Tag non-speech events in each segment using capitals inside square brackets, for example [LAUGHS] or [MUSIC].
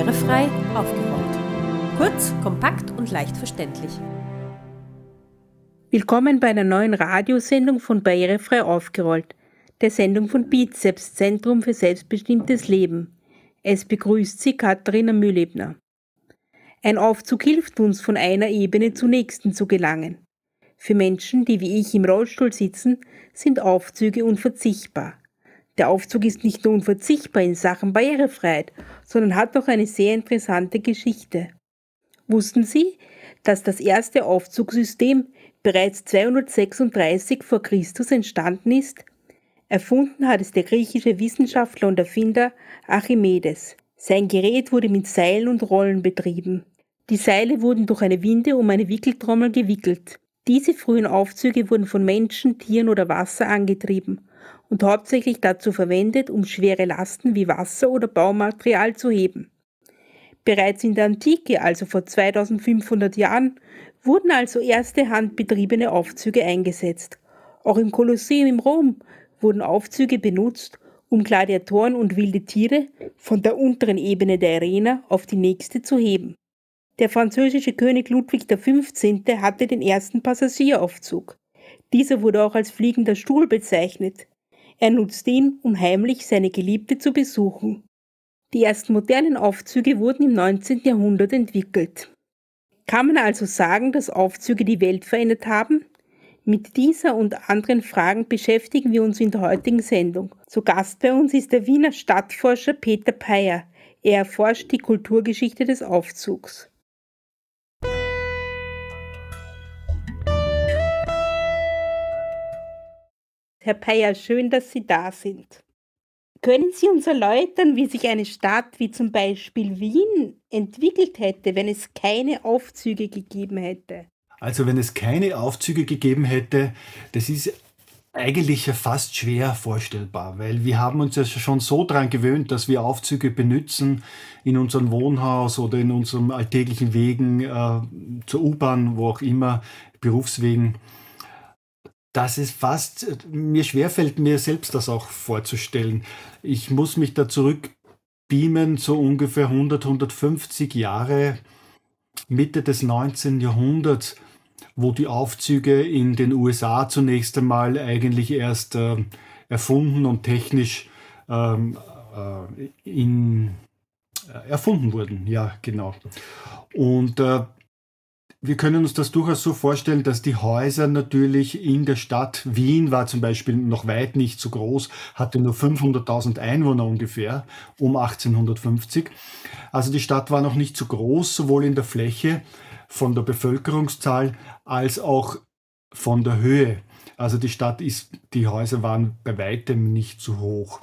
Barrierefrei aufgerollt. Kurz, kompakt und leicht verständlich. Willkommen bei einer neuen Radiosendung von Barrierefrei aufgerollt, der Sendung von Bizeps Zentrum für selbstbestimmtes Leben. Es begrüßt Sie Katharina Mühlebner. Ein Aufzug hilft uns, von einer Ebene zur nächsten zu gelangen. Für Menschen, die wie ich im Rollstuhl sitzen, sind Aufzüge unverzichtbar. Der Aufzug ist nicht nur unverzichtbar in Sachen Barrierefreiheit, sondern hat auch eine sehr interessante Geschichte. Wussten Sie, dass das erste Aufzugssystem bereits 236 vor Christus entstanden ist? Erfunden hat es der griechische Wissenschaftler und Erfinder Archimedes. Sein Gerät wurde mit Seilen und Rollen betrieben. Die Seile wurden durch eine Winde um eine Wickeltrommel gewickelt. Diese frühen Aufzüge wurden von Menschen, Tieren oder Wasser angetrieben und hauptsächlich dazu verwendet, um schwere Lasten wie Wasser oder Baumaterial zu heben. Bereits in der Antike, also vor 2500 Jahren, wurden also erste handbetriebene Aufzüge eingesetzt. Auch im Kolosseum in Rom wurden Aufzüge benutzt, um Gladiatoren und wilde Tiere von der unteren Ebene der Arena auf die nächste zu heben. Der französische König Ludwig XV. hatte den ersten Passagieraufzug. Dieser wurde auch als fliegender Stuhl bezeichnet. Er nutzte ihn, um heimlich seine Geliebte zu besuchen. Die ersten modernen Aufzüge wurden im 19. Jahrhundert entwickelt. Kann man also sagen, dass Aufzüge die Welt verändert haben? Mit dieser und anderen Fragen beschäftigen wir uns in der heutigen Sendung. Zu Gast bei uns ist der Wiener Stadtforscher Peter Peyer. Er erforscht die Kulturgeschichte des Aufzugs. Herr Peyer, schön, dass Sie da sind. Können Sie uns erläutern, wie sich eine Stadt wie zum Beispiel Wien entwickelt hätte, wenn es keine Aufzüge gegeben hätte? Also wenn es keine Aufzüge gegeben hätte, das ist eigentlich fast schwer vorstellbar, weil wir haben uns ja schon so daran gewöhnt, dass wir Aufzüge benutzen in unserem Wohnhaus oder in unserem alltäglichen Wegen äh, zur U-Bahn, wo auch immer, Berufswegen dass es fast mir schwerfällt, mir selbst das auch vorzustellen. Ich muss mich da zurückbeamen, so ungefähr 100, 150 Jahre Mitte des 19. Jahrhunderts, wo die Aufzüge in den USA zunächst einmal eigentlich erst äh, erfunden und technisch ähm, äh, in, äh, erfunden wurden. Ja, genau. Und äh, wir können uns das durchaus so vorstellen, dass die Häuser natürlich in der Stadt Wien war zum Beispiel noch weit nicht so groß, hatte nur 500.000 Einwohner ungefähr um 1850. Also die Stadt war noch nicht so groß, sowohl in der Fläche von der Bevölkerungszahl als auch von der Höhe. Also die Stadt ist, die Häuser waren bei weitem nicht so hoch.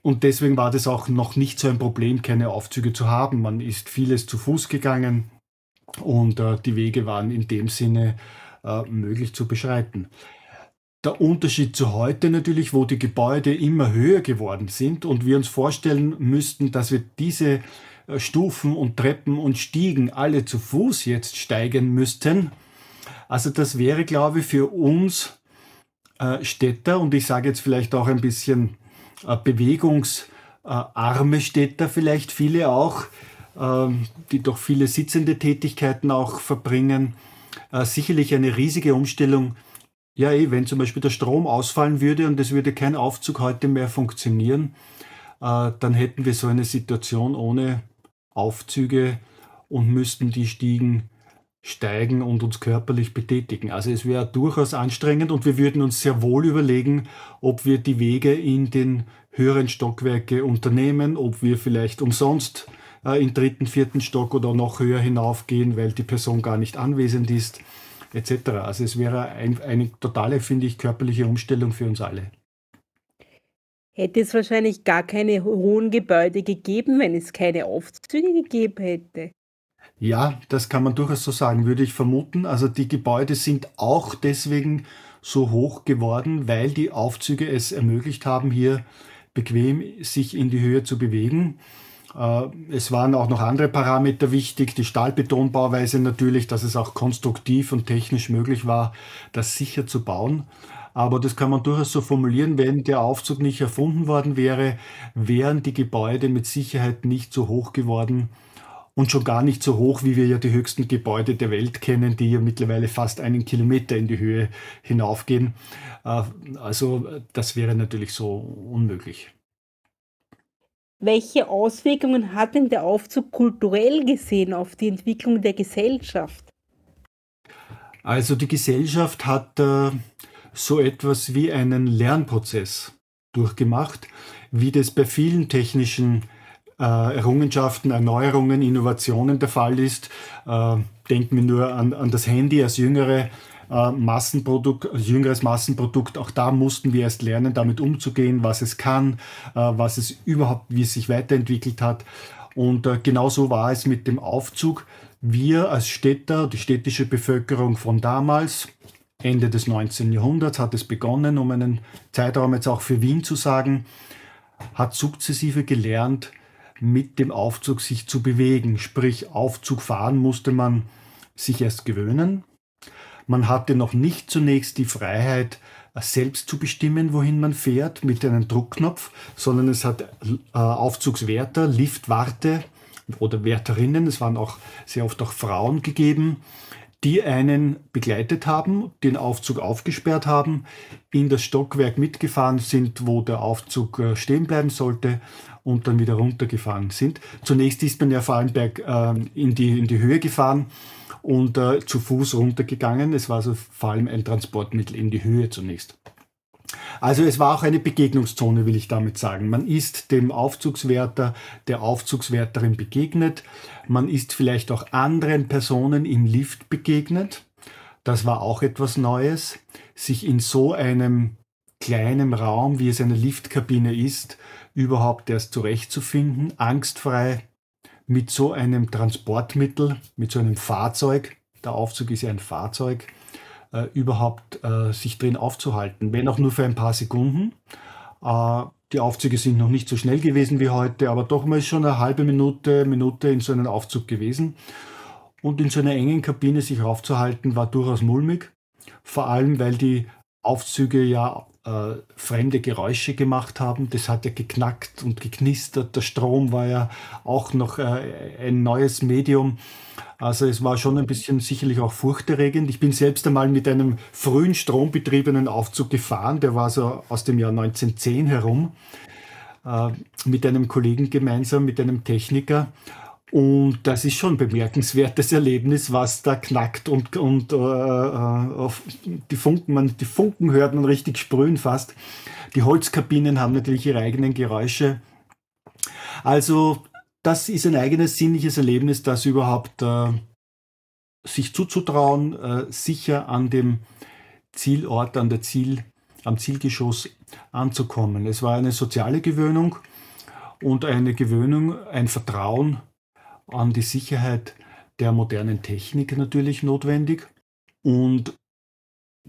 Und deswegen war das auch noch nicht so ein Problem, keine Aufzüge zu haben. Man ist vieles zu Fuß gegangen und äh, die Wege waren in dem Sinne äh, möglich zu beschreiten. Der Unterschied zu heute natürlich, wo die Gebäude immer höher geworden sind und wir uns vorstellen müssten, dass wir diese äh, Stufen und Treppen und Stiegen alle zu Fuß jetzt steigen müssten. Also das wäre, glaube ich, für uns äh, Städter und ich sage jetzt vielleicht auch ein bisschen äh, bewegungsarme Städter, vielleicht viele auch, die doch viele sitzende Tätigkeiten auch verbringen. Äh, sicherlich eine riesige Umstellung. Ja, eh, wenn zum Beispiel der Strom ausfallen würde und es würde kein Aufzug heute mehr funktionieren, äh, dann hätten wir so eine Situation ohne Aufzüge und müssten die Stiegen steigen und uns körperlich betätigen. Also es wäre durchaus anstrengend und wir würden uns sehr wohl überlegen, ob wir die Wege in den höheren Stockwerke unternehmen, ob wir vielleicht umsonst äh, im dritten, vierten Stock oder noch höher hinaufgehen, weil die Person gar nicht anwesend ist, etc. Also es wäre ein, eine totale, finde ich, körperliche Umstellung für uns alle. Hätte es wahrscheinlich gar keine hohen Gebäude gegeben, wenn es keine Aufzüge gegeben hätte. Ja, das kann man durchaus so sagen, würde ich vermuten. Also die Gebäude sind auch deswegen so hoch geworden, weil die Aufzüge es ermöglicht haben, hier bequem sich in die Höhe zu bewegen. Äh, es waren auch noch andere Parameter wichtig, die Stahlbetonbauweise natürlich, dass es auch konstruktiv und technisch möglich war, das sicher zu bauen. Aber das kann man durchaus so formulieren, wenn der Aufzug nicht erfunden worden wäre, wären die Gebäude mit Sicherheit nicht so hoch geworden und schon gar nicht so hoch, wie wir ja die höchsten Gebäude der Welt kennen, die ja mittlerweile fast einen Kilometer in die Höhe hinaufgehen. Äh, also das wäre natürlich so unmöglich. Welche Auswirkungen hat denn der Aufzug kulturell gesehen auf die Entwicklung der Gesellschaft? Also die Gesellschaft hat äh, so etwas wie einen Lernprozess durchgemacht, wie das bei vielen technischen äh, Errungenschaften, Erneuerungen, Innovationen der Fall ist. Äh, denken wir nur an, an das Handy als jüngere äh, Massenprodukt, jüngeres Massenprodukt. Auch da mussten wir erst lernen, damit umzugehen, was es kann, äh, was es überhaupt, wie es sich weiterentwickelt hat. Und äh, genauso war es mit dem Aufzug. Wir als Städter, die städtische Bevölkerung von damals, Ende des 19. Jahrhunderts hat es begonnen, um einen Zeitraum jetzt auch für Wien zu sagen, hat sukzessive gelernt, mit dem Aufzug sich zu bewegen. Sprich, Aufzug fahren musste man sich erst gewöhnen. Man hatte noch nicht zunächst die Freiheit, selbst zu bestimmen, wohin man fährt mit einem Druckknopf, sondern es hat äh, Aufzugswärter, Liftwarte oder Wärterinnen, es waren auch sehr oft auch Frauen gegeben, die einen begleitet haben, den Aufzug aufgesperrt haben, in das Stockwerk mitgefahren sind, wo der Aufzug äh, stehen bleiben sollte und dann wieder runtergefahren sind. Zunächst ist man ja vor allem berg, äh, in, die, in die Höhe gefahren und äh, zu Fuß runtergegangen. Es war also vor allem ein Transportmittel in die Höhe zunächst. Also es war auch eine Begegnungszone, will ich damit sagen. Man ist dem Aufzugswärter, der Aufzugswärterin begegnet. Man ist vielleicht auch anderen Personen im Lift begegnet. Das war auch etwas Neues, sich in so einem kleinen Raum, wie es eine Liftkabine ist, überhaupt erst zurechtzufinden, angstfrei mit so einem Transportmittel, mit so einem Fahrzeug, der Aufzug ist ja ein Fahrzeug, äh, überhaupt äh, sich drin aufzuhalten, wenn auch nur für ein paar Sekunden. Äh, die Aufzüge sind noch nicht so schnell gewesen wie heute, aber doch mal schon eine halbe Minute, Minute in so einem Aufzug gewesen. Und in so einer engen Kabine sich aufzuhalten, war durchaus mulmig. Vor allem, weil die Aufzüge ja äh, fremde Geräusche gemacht haben. Das hat ja geknackt und geknistert. Der Strom war ja auch noch äh, ein neues Medium. Also es war schon ein bisschen sicherlich auch furchterregend. Ich bin selbst einmal mit einem frühen strombetriebenen Aufzug gefahren, der war so aus dem Jahr 1910 herum, äh, mit einem Kollegen gemeinsam, mit einem Techniker. Und das ist schon ein bemerkenswertes Erlebnis, was da knackt und, und äh, äh die, Funken, man, die Funken hört man richtig sprühen fast. Die Holzkabinen haben natürlich ihre eigenen Geräusche. Also das ist ein eigenes sinnliches Erlebnis, das überhaupt äh, sich zuzutrauen, äh, sicher an dem Zielort, an der Ziel, am Zielgeschoss anzukommen. Es war eine soziale Gewöhnung und eine Gewöhnung, ein Vertrauen an die Sicherheit der modernen Technik natürlich notwendig. Und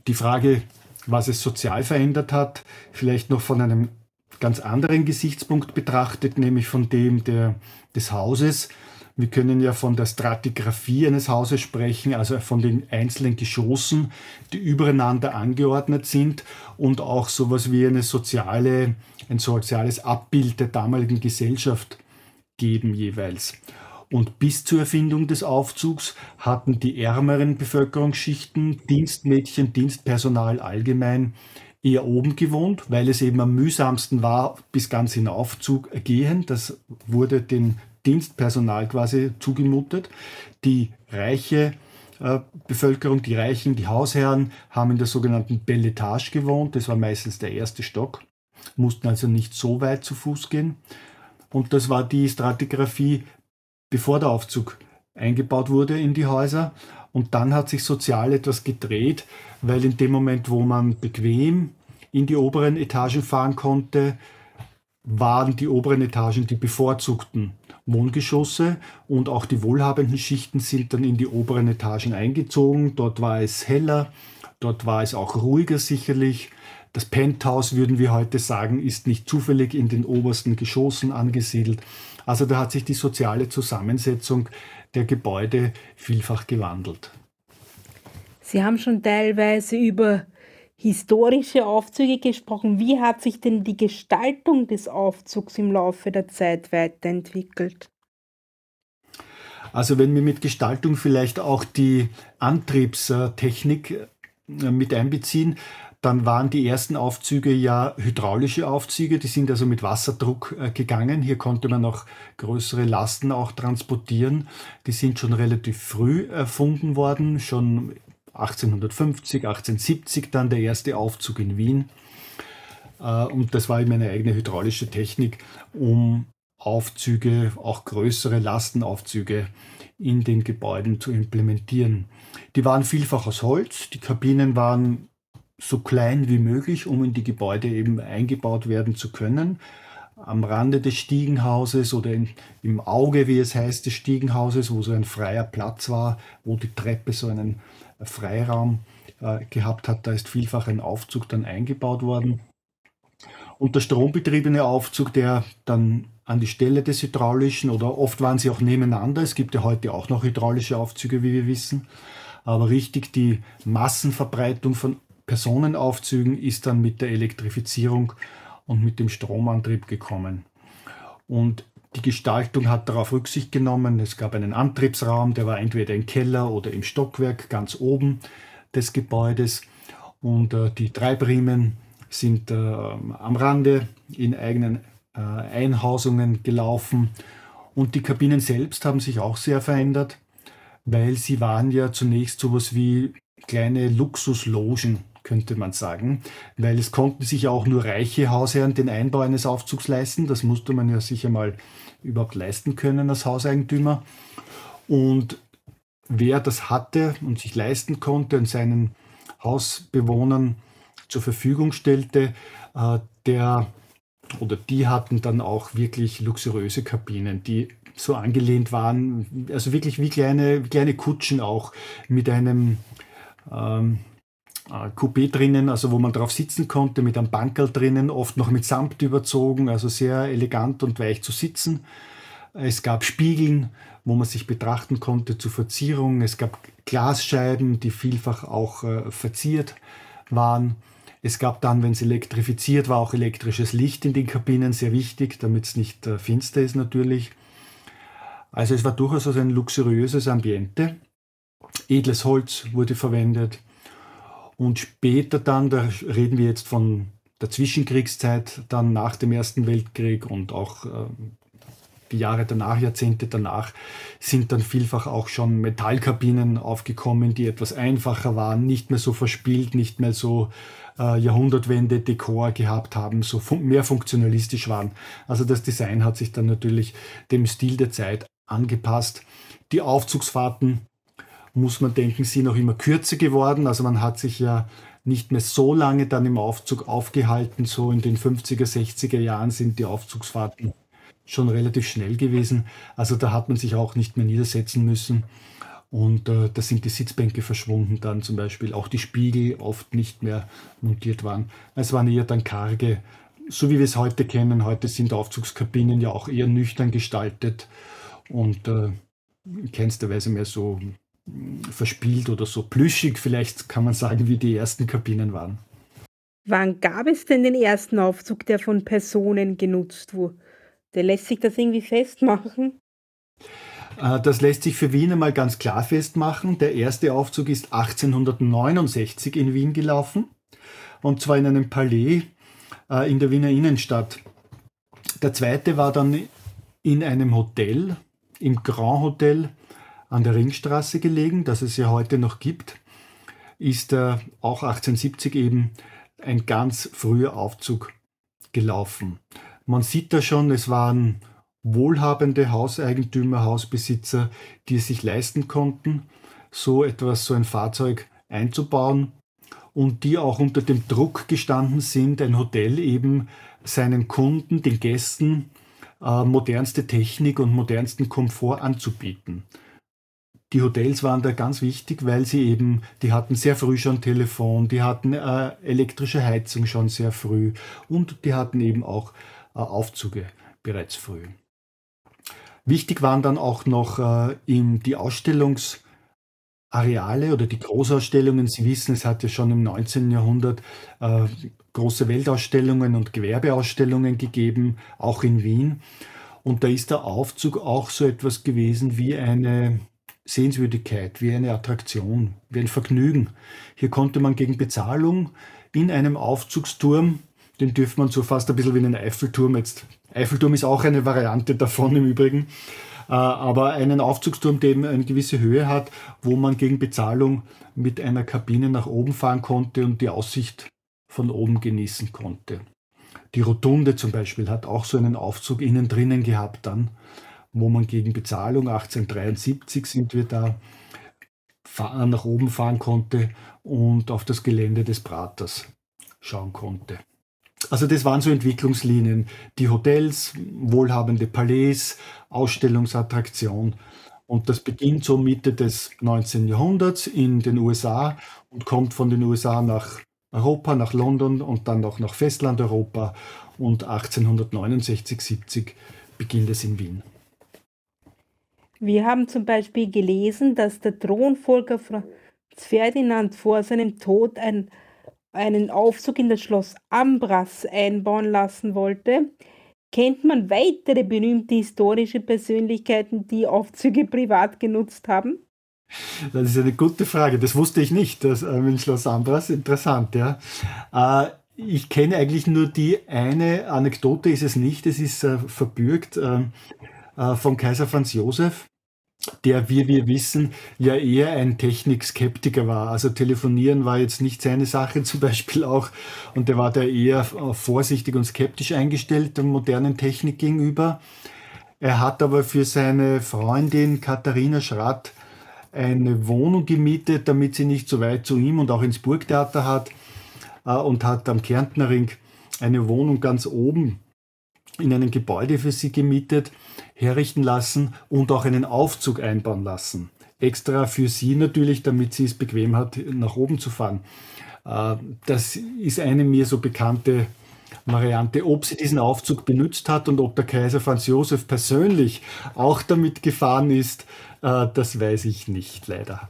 die Frage, was es sozial verändert hat, vielleicht noch von einem ganz anderen Gesichtspunkt betrachtet, nämlich von dem der, des Hauses. Wir können ja von der Stratigraphie eines Hauses sprechen, also von den einzelnen Geschossen, die übereinander angeordnet sind und auch sowas wie eine soziale, ein soziales Abbild der damaligen Gesellschaft geben jeweils. Und bis zur Erfindung des Aufzugs hatten die ärmeren Bevölkerungsschichten, Dienstmädchen, Dienstpersonal allgemein eher oben gewohnt, weil es eben am mühsamsten war, bis ganz hinauf zu gehen. Das wurde dem Dienstpersonal quasi zugemutet. Die reiche äh, Bevölkerung, die Reichen, die Hausherren haben in der sogenannten Belletage gewohnt. Das war meistens der erste Stock, mussten also nicht so weit zu Fuß gehen. Und das war die Stratigraphie bevor der Aufzug eingebaut wurde in die Häuser. Und dann hat sich sozial etwas gedreht, weil in dem Moment, wo man bequem in die oberen Etagen fahren konnte, waren die oberen Etagen die bevorzugten Wohngeschosse und auch die wohlhabenden Schichten sind dann in die oberen Etagen eingezogen. Dort war es heller, dort war es auch ruhiger sicherlich. Das Penthouse, würden wir heute sagen, ist nicht zufällig in den obersten Geschossen angesiedelt. Also da hat sich die soziale Zusammensetzung der Gebäude vielfach gewandelt. Sie haben schon teilweise über historische Aufzüge gesprochen. Wie hat sich denn die Gestaltung des Aufzugs im Laufe der Zeit weiterentwickelt? Also wenn wir mit Gestaltung vielleicht auch die Antriebstechnik äh, mit einbeziehen, dann waren die ersten Aufzüge ja hydraulische Aufzüge, die sind also mit Wasserdruck äh, gegangen. Hier konnte man auch größere Lasten auch transportieren. Die sind schon relativ früh erfunden worden, schon 1850, 1870 dann der erste Aufzug in Wien. Äh, und das war eben eine eigene hydraulische Technik, um Aufzüge, auch größere Lastenaufzüge in den Gebäuden zu implementieren. Die waren vielfach aus Holz, die Kabinen waren so klein wie möglich, um in die Gebäude eben eingebaut werden zu können. Am Rande des Stiegenhauses oder in, im Auge, wie es heißt, des Stiegenhauses, wo so ein freier Platz war, wo die Treppe so einen Freiraum äh, gehabt hat, da ist vielfach ein Aufzug dann eingebaut worden. Und der strombetriebene Aufzug, der dann an die Stelle des hydraulischen oder oft waren sie auch nebeneinander. Es gibt ja heute auch noch hydraulische Aufzüge, wie wir wissen. Aber richtig die Massenverbreitung von Personenaufzügen ist dann mit der Elektrifizierung und mit dem Stromantrieb gekommen. Und die Gestaltung hat darauf Rücksicht genommen. Es gab einen Antriebsraum, der war entweder im Keller oder im Stockwerk ganz oben des Gebäudes. Und äh, die Treibriemen sind äh, am Rande in eigenen äh, Einhausungen gelaufen. Und die Kabinen selbst haben sich auch sehr verändert, weil sie waren ja zunächst sowas wie kleine Luxuslogen, könnte man sagen, weil es konnten sich ja auch nur reiche Hausherren den Einbau eines Aufzugs leisten. Das musste man ja sicher mal überhaupt leisten können als Hauseigentümer. Und wer das hatte und sich leisten konnte und seinen Hausbewohnern zur Verfügung stellte, äh, der oder die hatten dann auch wirklich luxuriöse Kabinen, die so angelehnt waren, also wirklich wie kleine, kleine Kutschen auch mit einem ähm, äh, Coupé drinnen, also wo man drauf sitzen konnte, mit einem Bankerl drinnen, oft noch mit Samt überzogen, also sehr elegant und weich zu sitzen. Es gab Spiegeln, wo man sich betrachten konnte zur Verzierung. Es gab Glasscheiben, die vielfach auch äh, verziert waren. Es gab dann, wenn es elektrifiziert war, auch elektrisches Licht in den Kabinen, sehr wichtig, damit es nicht äh, finster ist natürlich. Also es war durchaus ein luxuriöses Ambiente. Edles Holz wurde verwendet. Und später dann, da reden wir jetzt von der Zwischenkriegszeit, dann nach dem Ersten Weltkrieg und auch äh, die Jahre danach, Jahrzehnte danach, sind dann vielfach auch schon Metallkabinen aufgekommen, die etwas einfacher waren, nicht mehr so verspielt, nicht mehr so äh, Jahrhundertwende-Dekor gehabt haben, so mehr funktionalistisch waren. Also das Design hat sich dann natürlich dem Stil der Zeit angepasst. Die Aufzugsfahrten, muss man denken, sind auch immer kürzer geworden. Also man hat sich ja nicht mehr so lange dann im Aufzug aufgehalten. So in den 50er, 60er Jahren sind die Aufzugsfahrten schon relativ schnell gewesen. Also da hat man sich auch nicht mehr niedersetzen müssen. Und äh, da sind die Sitzbänke verschwunden dann zum Beispiel. Auch die Spiegel oft nicht mehr montiert waren. Es waren eher dann karge, so wie wir es heute kennen. Heute sind Aufzugskabinen ja auch eher nüchtern gestaltet und äh, in keinster Weise mehr so verspielt oder so plüschig, vielleicht kann man sagen, wie die ersten Kabinen waren. Wann gab es denn den ersten Aufzug, der von Personen genutzt wurde? Der lässt sich das irgendwie festmachen? Äh, das lässt sich für Wien einmal ganz klar festmachen. Der erste Aufzug ist 1869 in Wien gelaufen und zwar in einem Palais äh, in der Wiener Innenstadt. Der zweite war dann in einem Hotel, im Grand Hotel an der Ringstraße gelegen, das es ja heute noch gibt, ist äh, auch 1870 eben ein ganz früher Aufzug gelaufen. Man sieht da schon, es waren wohlhabende Hauseigentümer, Hausbesitzer, die es sich leisten konnten, so etwas, so ein Fahrzeug einzubauen und die auch unter dem Druck gestanden sind, ein Hotel eben seinen Kunden, den Gästen, äh, modernste Technik und modernsten Komfort anzubieten. Die Hotels waren da ganz wichtig, weil sie eben, die hatten sehr früh schon Telefon, die hatten äh, elektrische Heizung schon sehr früh und die hatten eben auch äh, Aufzüge bereits früh. Wichtig waren dann auch noch äh, die Ausstellungsräume Areale oder die Großausstellungen. Sie wissen, es hat ja schon im 19. Jahrhundert äh, große Weltausstellungen und Gewerbeausstellungen gegeben, auch in Wien. Und da ist der Aufzug auch so etwas gewesen wie eine Sehenswürdigkeit, wie eine Attraktion, wie ein Vergnügen. Hier konnte man gegen Bezahlung in einem Aufzugsturm, den dürfte man so fast ein bisschen wie einen Eiffelturm jetzt. Eiffelturm ist auch eine Variante davon im Übrigen, äh, aber einen Aufzugsturm, der eben eine gewisse Höhe hat, wo man gegen Bezahlung mit einer Kabine nach oben fahren konnte und die Aussicht von oben genießen konnte. Die Rotunde zum Beispiel hat auch so einen Aufzug innen drinnen gehabt dann, wo man gegen Bezahlung 1873 sind wir da nach oben fahren konnte und auf das Gelände des Praters schauen konnte. Also das waren so Entwicklungslinien. Die Hotels, wohlhabende Palais, Ausstellungsattraktion. Und das beginnt so Mitte des 19. Jahrhunderts in den USA und kommt von den USA nach Europa, nach London und dann auch nach Festlandeuropa. Und 1869, 70 beginnt es in Wien. Wir haben zum Beispiel gelesen, dass der Thronfolger Franz Ferdinand vor seinem Tod ein einen Aufzug in das Schloss Ambras einbauen lassen wollte, kennt man weitere berühmte historische Persönlichkeiten, die Aufzüge [LAUGHS] privat genutzt haben? Das ist eine gute Frage. Das wusste ich nicht. Das äh, Schloss Ambras, interessant, ja. Äh, ich kenne eigentlich nur die eine Anekdote, ist es nicht, es ist äh, verbürgt äh, äh, vom Kaiser Franz Josef der, wie wir wissen, ja eher ein Technikskeptiker war. Also telefonieren war jetzt nicht seine Sache [LAUGHS] zum Beispiel auch. Und der war da eher vorsichtig und skeptisch eingestellt der modernen Technik gegenüber. Er hat aber für seine Freundin Katharina Schratt eine Wohnung gemietet, damit sie nicht so weit zu ihm und auch ins Burgtheater hat äh, und hat am Kärntnerring eine Wohnung ganz oben in einem Gebäude für sie gemietet herrichten lassen und auch einen Aufzug einbauen lassen. Extra für sie natürlich, damit sie es bequem hat, nach oben zu fahren. Äh, das ist eine mir so bekannte Variante. Ob sie diesen Aufzug benutzt hat und ob der Kaiser Franz Josef persönlich auch damit gefahren ist, äh, das weiß ich nicht, leider.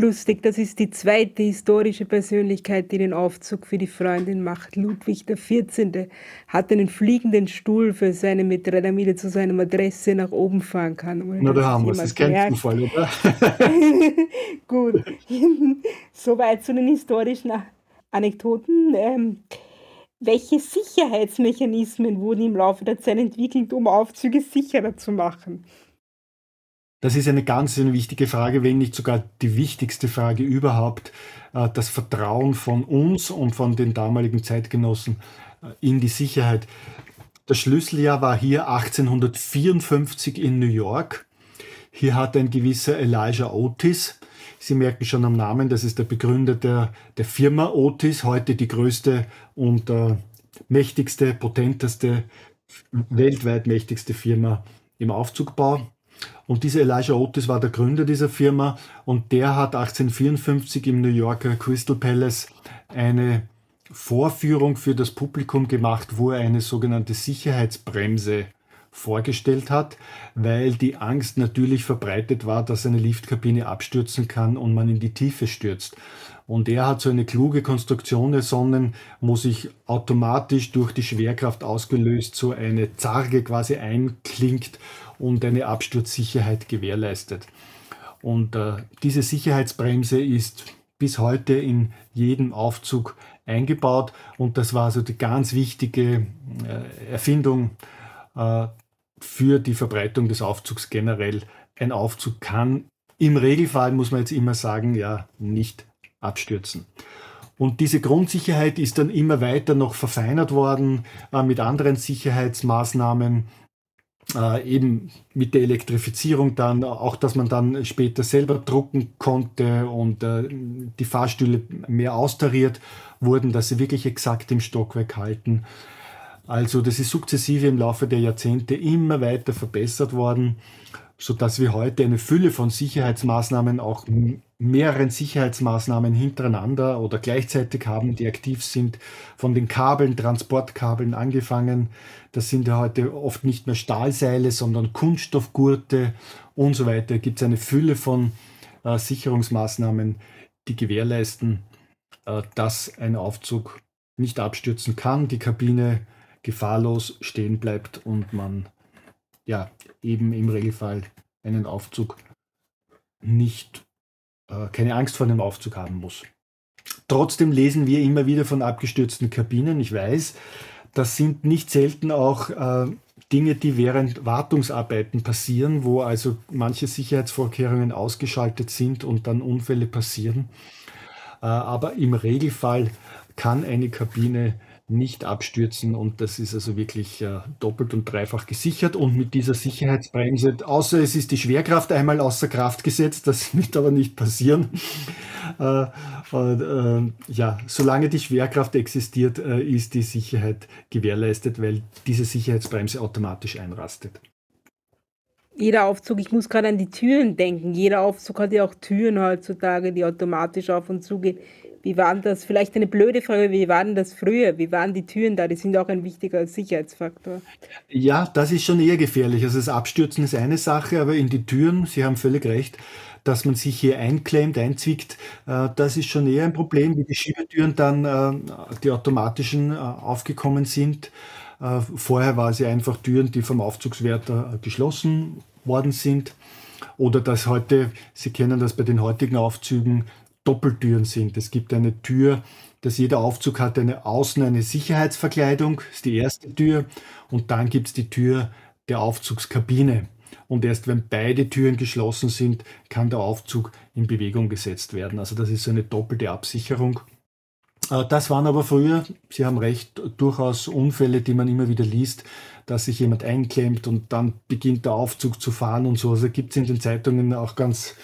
Lustig, das ist die zweite historische Persönlichkeit, die den Aufzug für die Freundin macht. Ludwig XIV. hat einen fliegenden Stuhl für seine er zu seiner Adresse nach oben fahren kann. Na, da haben wir es. Das ist kein Zufall, oder? [LAUGHS] Gut. [LAUGHS] Soweit zu den historischen Anekdoten. Ähm, welche Sicherheitsmechanismen wurden im Laufe der Zeit entwickelt, um Aufzüge sicherer zu machen? Das ist eine ganz wichtige Frage, wenn nicht sogar die wichtigste Frage überhaupt. Äh, das Vertrauen von uns und von den damaligen Zeitgenossen äh, in die Sicherheit. Das Schlüsseljahr war hier 1854 in New York. Hier hat ein gewisser Elijah Otis, Sie merken schon am Namen, das ist der Begründer der, der Firma Otis, heute die größte und äh, mächtigste, potenteste, weltweit mächtigste Firma im Aufzugbau. Und dieser Elijah Otis war der Gründer dieser Firma und der hat 1854 im New Yorker Crystal Palace eine Vorführung für das Publikum gemacht, wo er eine sogenannte Sicherheitsbremse vorgestellt hat, weil die Angst natürlich verbreitet war, dass eine Liftkabine abstürzen kann und man in die Tiefe stürzt. Und er hat so eine kluge Konstruktion ersonnen, wo sich automatisch durch die Schwerkraft ausgelöst so eine Zarge quasi einklingt und eine Absturzsicherheit gewährleistet. Und äh, diese Sicherheitsbremse ist bis heute in jedem Aufzug eingebaut und das war also die ganz wichtige äh, Erfindung äh, für die Verbreitung des Aufzugs generell. Ein Aufzug kann im Regelfall, muss man jetzt immer sagen, ja, nicht abstürzen. Und diese Grundsicherheit ist dann immer weiter noch verfeinert worden äh, mit anderen Sicherheitsmaßnahmen, äh, eben mit der Elektrifizierung dann, auch dass man dann später selber drucken konnte und äh, die Fahrstühle mehr austariert wurden, dass sie wirklich exakt im Stockwerk halten. Also das ist sukzessive im Laufe der Jahrzehnte immer weiter verbessert worden, sodass wir heute eine Fülle von Sicherheitsmaßnahmen, auch mehreren Sicherheitsmaßnahmen hintereinander oder gleichzeitig haben, die aktiv sind, von den Kabeln, Transportkabeln angefangen. Das sind ja heute oft nicht mehr Stahlseile, sondern Kunststoffgurte und so weiter. Gibt es eine Fülle von äh, Sicherungsmaßnahmen, die gewährleisten, äh, dass ein Aufzug nicht abstürzen kann, die Kabine gefahrlos stehen bleibt und man ja eben im Regelfall einen Aufzug nicht, äh, keine Angst vor einem Aufzug haben muss. Trotzdem lesen wir immer wieder von abgestürzten Kabinen. Ich weiß, das sind nicht selten auch äh, Dinge, die während Wartungsarbeiten passieren, wo also manche Sicherheitsvorkehrungen ausgeschaltet sind und dann Unfälle passieren. Äh, aber im Regelfall kann eine Kabine nicht abstürzen und das ist also wirklich äh, doppelt und dreifach gesichert und mit dieser Sicherheitsbremse, außer es ist die Schwerkraft einmal außer Kraft gesetzt, das [LAUGHS] wird aber nicht passieren. Äh, äh, ja, solange die Schwerkraft existiert, äh, ist die Sicherheit gewährleistet, weil diese Sicherheitsbremse automatisch einrastet. Jeder Aufzug, ich muss gerade an die Türen denken. Jeder Aufzug hat ja auch Türen heutzutage, die automatisch auf und zugehen. Wie waren das? Vielleicht eine blöde Frage, wie waren das früher? Wie waren die Türen da? Die sind auch ein wichtiger Sicherheitsfaktor. Ja, das ist schon eher gefährlich. Also das Abstürzen ist eine Sache, aber in die Türen, Sie haben völlig recht, dass man sich hier einklemmt, einzwickt, äh, das ist schon eher ein Problem, wie die Schiebetüren dann, äh, die automatischen, äh, aufgekommen sind. Vorher war es ja einfach Türen, die vom Aufzugswärter geschlossen worden sind. Oder dass heute, Sie kennen das bei den heutigen Aufzügen, Doppeltüren sind. Es gibt eine Tür, dass jeder Aufzug hat eine außen eine Sicherheitsverkleidung, ist die erste Tür, und dann gibt es die Tür der Aufzugskabine. Und erst wenn beide Türen geschlossen sind, kann der Aufzug in Bewegung gesetzt werden. Also das ist so eine doppelte Absicherung. Äh, das waren aber früher, Sie haben recht, durchaus Unfälle, die man immer wieder liest, dass sich jemand einklemmt und dann beginnt der Aufzug zu fahren und so. Also gibt es in den Zeitungen auch ganz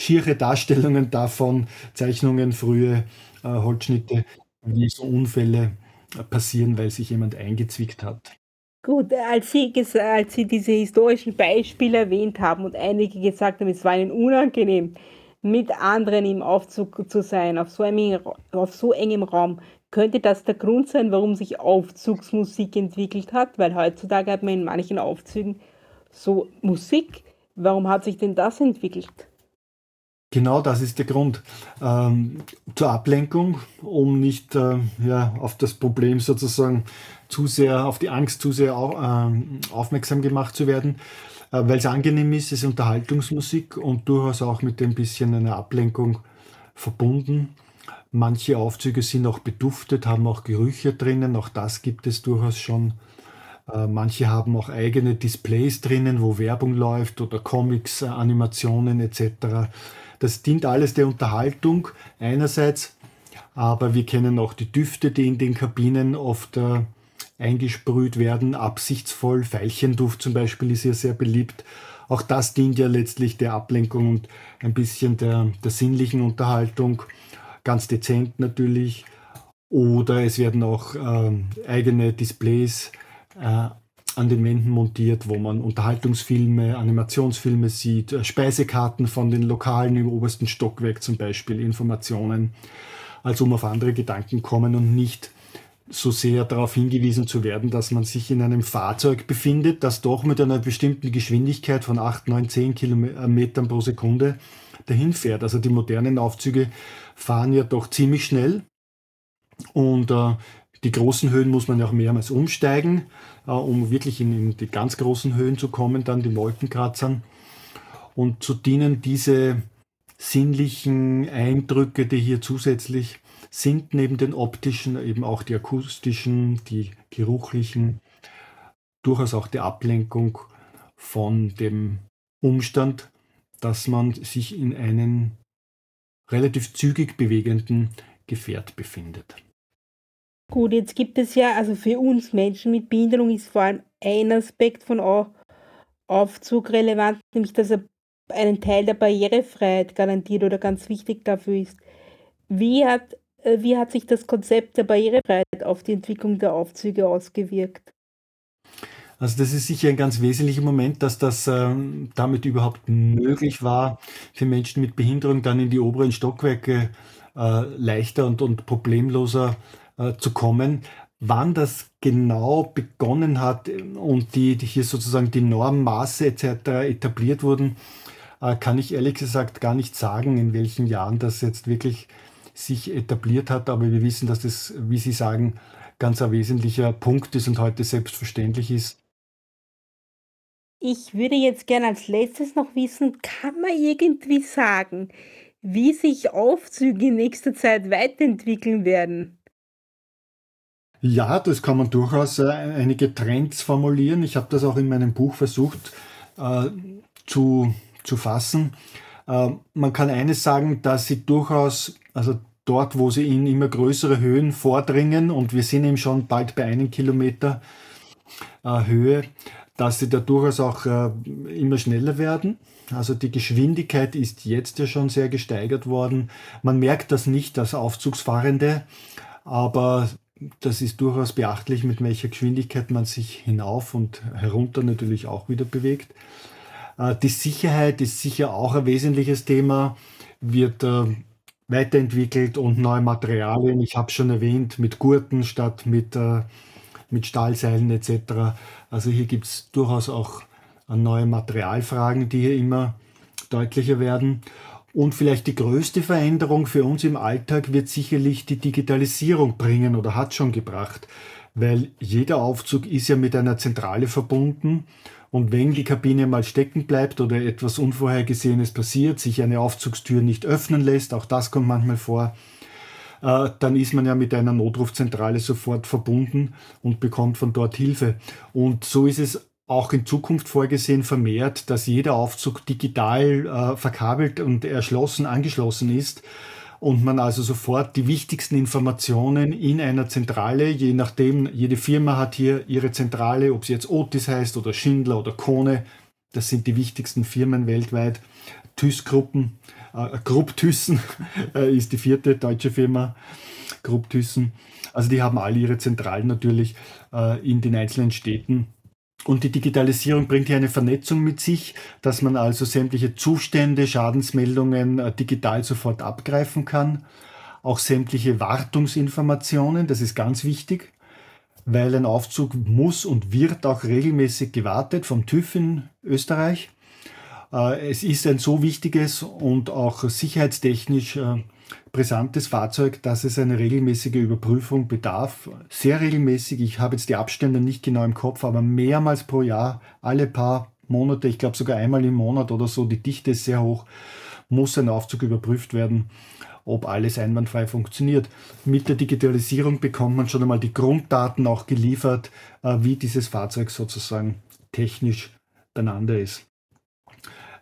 schiere Darstellungen davon, Zeichnungen, frühe äh, Holzschnitte, wie so Unfälle äh, passieren, weil sich jemand eingezwickt hat. Gut, als Sie, als Sie diese historischen Beispiele erwähnt haben und einige gesagt haben, es war Ihnen unangenehm, mit anderen im Aufzug zu sein, auf so, einem, auf so engem Raum, könnte das der Grund sein, warum sich Aufzugsmusik entwickelt hat? Weil heutzutage hat man in manchen Aufzügen so Musik. Warum hat sich denn das entwickelt? Genau das ist der Grund. Ähm, zur Ablenkung, um nicht äh, ja, auf das Problem sozusagen zu sehr, auf die Angst zu sehr au, äh, aufmerksam gemacht zu werden, äh, weil es angenehm ist, ist Unterhaltungsmusik und durchaus auch mit ein bisschen einer Ablenkung verbunden. Manche Aufzüge sind auch beduftet, haben auch Gerüche drinnen, auch das gibt es durchaus schon. Äh, manche haben auch eigene Displays drinnen, wo Werbung läuft oder Comics, äh, Animationen etc. Das dient alles der Unterhaltung einerseits, aber wir kennen auch die Düfte, die in den Kabinen oft äh, eingesprüht werden, absichtsvoll. Veilchenduft zum Beispiel ist ja sehr beliebt. Auch das dient ja letztlich der Ablenkung und ein bisschen der, der sinnlichen Unterhaltung. Ganz dezent natürlich. Oder es werden auch äh, eigene Displays äh, an den Wänden montiert, wo man Unterhaltungsfilme, Animationsfilme sieht, äh, Speisekarten von den Lokalen im obersten Stockwerk zum Beispiel, Informationen, als um auf andere Gedanken kommen und nicht so sehr darauf hingewiesen zu werden, dass man sich in einem Fahrzeug befindet, das doch mit einer bestimmten Geschwindigkeit von 8, 9, 10 Kilometern pro Sekunde dahin fährt. Also die modernen Aufzüge fahren ja doch ziemlich schnell und äh, die großen Höhen muss man ja auch mehrmals umsteigen, äh, um wirklich in, in, die ganz großen Höhen zu kommen, dann die Wolkenkratzern. Und zu dienen diese sinnlichen Eindrücke, die hier zusätzlich sind, neben den optischen eben auch die akustischen, die geruchlichen, durchaus auch die Ablenkung von dem Umstand, dass man sich in einem relativ zügig bewegenden Gefährt befindet. Gut, jetzt gibt es ja, also für uns Menschen mit Behinderung ist vor allem ein Aspekt von Aufzug relevant, nämlich dass er einen Teil der Barrierefreiheit garantiert oder ganz wichtig dafür ist. Wie hat, äh, wie hat sich das Konzept der Barrierefreiheit auf die Entwicklung der Aufzüge ausgewirkt? Also das ist sicher ein ganz wesentlicher Moment, dass das ähm, damit überhaupt möglich war, für Menschen mit Behinderung dann in die oberen Stockwerke äh, leichter und, und problemloser äh, zu kommen. Wann das genau begonnen hat und die, die hier sozusagen die Normmaße etc. etabliert wurden, äh, kann ich ehrlich gesagt gar nicht sagen, in welchen Jahren das jetzt wirklich sich etabliert hat. Aber wir wissen, dass das, wie Sie sagen, ganz ein wesentlicher Punkt ist und heute selbstverständlich ist. Ich würde jetzt gerne als letztes noch wissen, kann man irgendwie sagen, wie sich Aufzüge in nächster Zeit weiterentwickeln werden? Ja, das kann man durchaus äh, einige Trends formulieren. Ich habe das auch in meinem Buch versucht äh, zu, zu fassen. Äh, man kann eines sagen, dass sie durchaus, also dort, wo sie in immer größere Höhen vordringen, und wir sind eben schon bald bei einem Kilometer äh, Höhe, dass sie da durchaus auch äh, immer schneller werden. Also die Geschwindigkeit ist jetzt ja schon sehr gesteigert worden. Man merkt das nicht als Aufzugsfahrende, aber das ist durchaus beachtlich, mit welcher Geschwindigkeit man sich hinauf und herunter natürlich auch wieder bewegt. Äh, die Sicherheit ist sicher auch ein wesentliches Thema, wird äh, weiterentwickelt und neue Materialien. Ich habe schon erwähnt, mit Gurten statt mit, äh, mit Stahlseilen etc. Also hier gibt es durchaus auch neue Materialfragen, die hier immer deutlicher werden. Und vielleicht die größte Veränderung für uns im Alltag wird sicherlich die Digitalisierung bringen oder hat schon gebracht, weil jeder Aufzug ist ja mit einer Zentrale verbunden und wenn die Kabine mal stecken bleibt oder etwas Unvorhergesehenes passiert, sich eine Aufzugstür nicht öffnen lässt, auch das kommt manchmal vor, äh, dann ist man ja mit einer Notrufzentrale sofort verbunden und bekommt von dort Hilfe. Und so ist es auch in Zukunft vorgesehen vermehrt, dass jeder Aufzug digital äh, verkabelt und erschlossen angeschlossen ist und man also sofort die wichtigsten Informationen in einer Zentrale, je nachdem, jede Firma hat hier ihre Zentrale, ob sie jetzt Otis heißt oder Schindler oder Kone, das sind die wichtigsten Firmen weltweit. ThysGruppen, äh, Grupp Thyssen [LAUGHS] äh, ist die vierte deutsche Firma, Grupp Thyssen. Also die haben alle ihre Zentralen natürlich äh, in den einzelnen Städten und die Digitalisierung bringt hier eine Vernetzung mit sich, dass man also sämtliche Zustände, Schadensmeldungen äh, digital sofort abgreifen kann. Auch sämtliche Wartungsinformationen, das ist ganz wichtig, weil ein Aufzug muss und wird auch regelmäßig gewartet vom TÜV in Österreich. Äh, es ist ein so wichtiges und auch sicherheitstechnisch äh, brisantes Fahrzeug, dass es eine regelmäßige Überprüfung bedarf. Sehr regelmäßig. Ich habe jetzt die Abstände nicht genau im Kopf, aber mehrmals pro Jahr, alle paar Monate, ich glaube sogar einmal im Monat oder so, die Dichte ist sehr hoch, muss ein Aufzug überprüft werden, ob alles einwandfrei funktioniert. Mit der Digitalisierung bekommt man schon einmal die Grunddaten auch geliefert, äh, wie dieses Fahrzeug sozusagen technisch beieinander ist.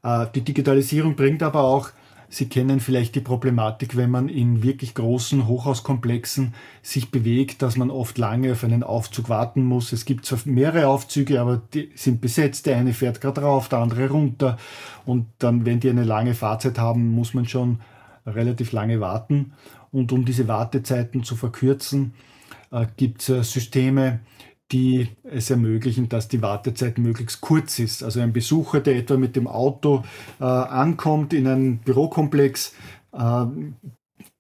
Äh, die Digitalisierung bringt aber auch Sie kennen vielleicht die Problematik, wenn man in wirklich großen Hochhauskomplexen sich bewegt, dass man oft lange auf einen Aufzug warten muss. Es gibt zwar mehrere Aufzüge, aber die sind besetzt. Der eine fährt gerade rauf, der andere runter. Und dann, wenn die eine lange Fahrzeit haben, muss man schon relativ lange warten. Und um diese Wartezeiten zu verkürzen, äh, gibt es äh, Systeme, die es ermöglichen, dass die Wartezeit möglichst kurz ist. Also ein Besucher, der etwa mit dem Auto äh, ankommt in einen Bürokomplex, äh,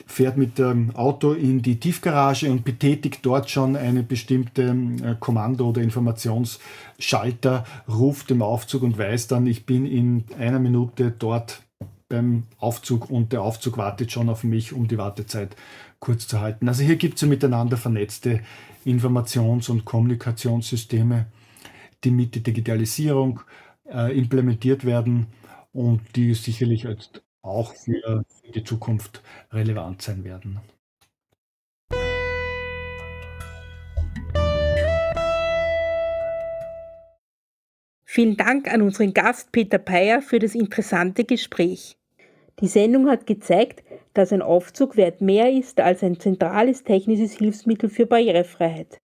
fährt mit dem Auto in die Tiefgarage und betätigt dort schon eine bestimmte äh, Kommando- oder Informationsschalter, ruft dem Aufzug und weiß dann, ich bin in einer Minute dort beim Aufzug und der Aufzug wartet schon auf mich, um die Wartezeit kurz zu halten. Also hier gibt es ja miteinander vernetzte Informations- und Kommunikationssysteme, die mit der Digitalisierung äh, implementiert werden und die sicherlich jetzt auch für, für die Zukunft relevant sein werden. Vielen Dank an unseren Gast Peter Peyer für das interessante Gespräch. Die Sendung hat gezeigt, dass ein Aufzug wert mehr ist als ein zentrales technisches Hilfsmittel für Barrierefreiheit.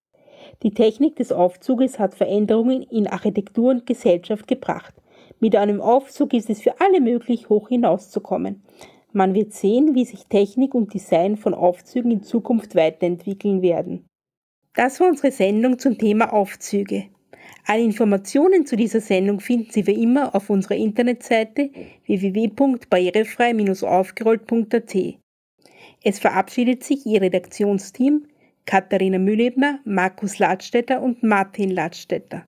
Die Technik des Aufzuges hat Veränderungen in Architektur und Gesellschaft gebracht. Mit einem Aufzug ist es für alle möglich, hoch hinauszukommen. Man wird sehen, wie sich Technik und Design von Aufzügen in Zukunft weiterentwickeln werden. Das war unsere Sendung zum Thema Aufzüge. Alle Informationen zu dieser Sendung finden Sie wie immer auf unserer Internetseite www.barrierefrei-aufgerollt.at. Es verabschiedet sich Ihr Redaktionsteam Katharina Mühlebner, Markus Ladstätter und Martin Ladstätter.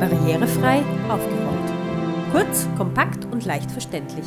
Barrierefrei aufgeräumt. Kurz, kompakt und leicht verständlich.